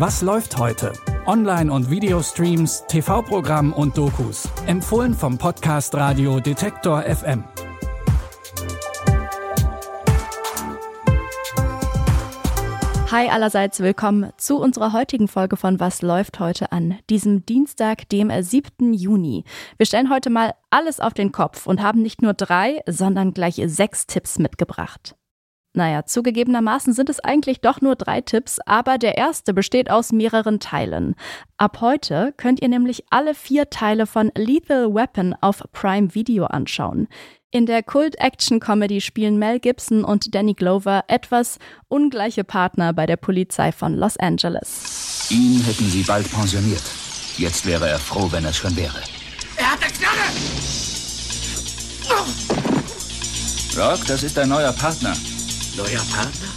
Was läuft heute? Online- und Videostreams, TV-Programm und Dokus. Empfohlen vom Podcast Radio Detektor FM. Hi allerseits, willkommen zu unserer heutigen Folge von Was läuft heute an, diesem Dienstag, dem 7. Juni. Wir stellen heute mal alles auf den Kopf und haben nicht nur drei, sondern gleich sechs Tipps mitgebracht. Naja, zugegebenermaßen sind es eigentlich doch nur drei Tipps, aber der erste besteht aus mehreren Teilen. Ab heute könnt ihr nämlich alle vier Teile von Lethal Weapon auf Prime Video anschauen. In der Kult-Action-Comedy spielen Mel Gibson und Danny Glover etwas ungleiche Partner bei der Polizei von Los Angeles. Ihn hätten sie bald pensioniert. Jetzt wäre er froh, wenn es schon wäre. Er hat eine Knarre! Rock, das ist dein neuer Partner. Neuer Partner?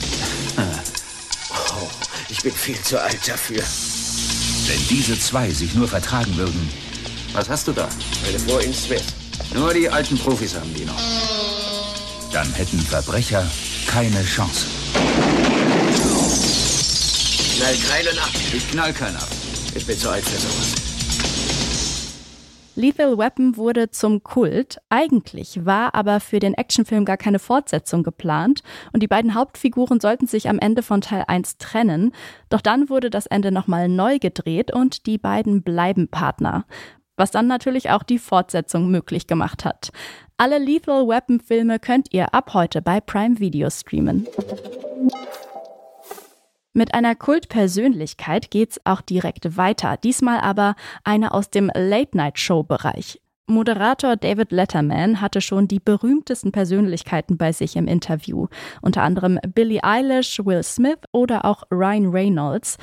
Oh, ich bin viel zu alt dafür. Wenn diese zwei sich nur vertragen würden. Was hast du da? Meine Freundin Smith. Nur die alten Profis haben die noch. Dann hätten Verbrecher keine Chance. Knall keinen ab. Ich knall keinen ab. Ich bin zu alt für sowas. Lethal Weapon wurde zum Kult. Eigentlich war aber für den Actionfilm gar keine Fortsetzung geplant und die beiden Hauptfiguren sollten sich am Ende von Teil 1 trennen. Doch dann wurde das Ende nochmal neu gedreht und die beiden bleiben Partner was dann natürlich auch die Fortsetzung möglich gemacht hat. Alle Lethal Weapon Filme könnt ihr ab heute bei Prime Video streamen. Mit einer Kultpersönlichkeit geht's auch direkt weiter, diesmal aber eine aus dem Late-Night-Show-Bereich. Moderator David Letterman hatte schon die berühmtesten Persönlichkeiten bei sich im Interview, unter anderem Billie Eilish, Will Smith oder auch Ryan Reynolds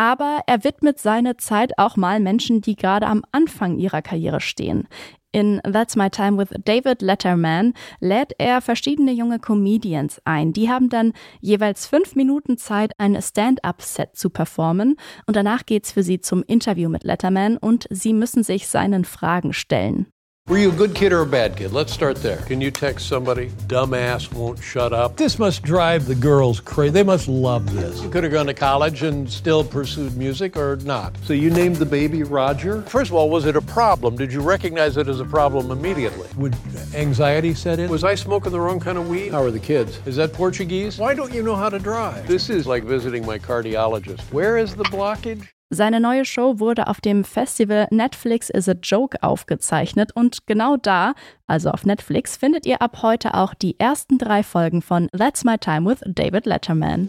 aber er widmet seine Zeit auch mal Menschen, die gerade am Anfang ihrer Karriere stehen. In That's My Time with David Letterman lädt er verschiedene junge Comedians ein. Die haben dann jeweils fünf Minuten Zeit, ein Stand-up-Set zu performen und danach geht's für sie zum Interview mit Letterman und sie müssen sich seinen Fragen stellen. Were you a good kid or a bad kid? Let's start there. Can you text somebody? Dumbass won't shut up. This must drive the girls crazy. They must love this. You could have gone to college and still pursued music or not. So you named the baby Roger? First of all, was it a problem? Did you recognize it as a problem immediately? Would anxiety set in? Was I smoking the wrong kind of weed? How are the kids? Is that Portuguese? Why don't you know how to drive? This is like visiting my cardiologist. Where is the blockage? Seine neue Show wurde auf dem Festival Netflix is a Joke aufgezeichnet und genau da, also auf Netflix, findet ihr ab heute auch die ersten drei Folgen von That's My Time with David Letterman.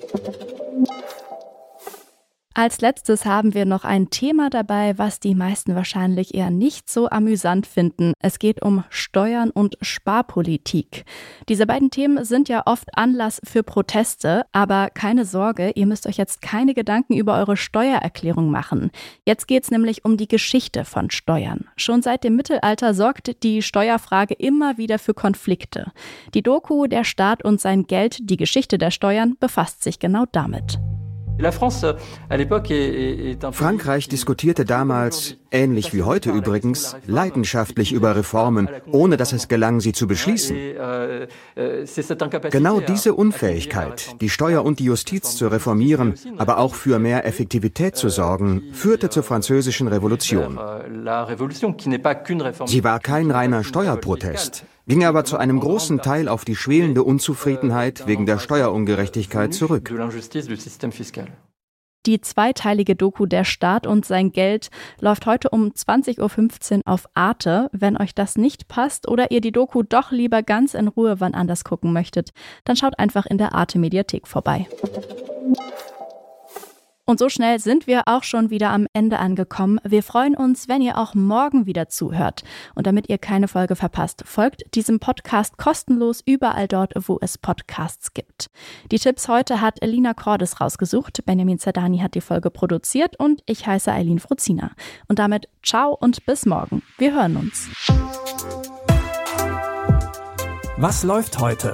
Als letztes haben wir noch ein Thema dabei, was die meisten wahrscheinlich eher nicht so amüsant finden. Es geht um Steuern und Sparpolitik. Diese beiden Themen sind ja oft Anlass für Proteste, aber keine Sorge, ihr müsst euch jetzt keine Gedanken über eure Steuererklärung machen. Jetzt geht's nämlich um die Geschichte von Steuern. Schon seit dem Mittelalter sorgt die Steuerfrage immer wieder für Konflikte. Die Doku Der Staat und sein Geld, die Geschichte der Steuern befasst sich genau damit. Frankreich diskutierte damals, ähnlich wie heute übrigens, leidenschaftlich über Reformen, ohne dass es gelang, sie zu beschließen. Euh, euh, genau diese Unfähigkeit, die Steuer und die Justiz zu reformieren, aber auch für mehr Effektivität zu sorgen, führte zur französischen Revolution. Sie war kein reiner Steuerprotest ging aber zu einem großen Teil auf die schwelende Unzufriedenheit wegen der Steuerungerechtigkeit zurück. Die zweiteilige Doku Der Staat und sein Geld läuft heute um 20.15 Uhr auf Arte. Wenn euch das nicht passt oder ihr die Doku doch lieber ganz in Ruhe wann anders gucken möchtet, dann schaut einfach in der Arte Mediathek vorbei. Und so schnell sind wir auch schon wieder am Ende angekommen. Wir freuen uns, wenn ihr auch morgen wieder zuhört. Und damit ihr keine Folge verpasst, folgt diesem Podcast kostenlos überall dort, wo es Podcasts gibt. Die Tipps heute hat Elina Cordes rausgesucht. Benjamin Zerdani hat die Folge produziert und ich heiße Eileen Fruzina. Und damit ciao und bis morgen. Wir hören uns. Was läuft heute?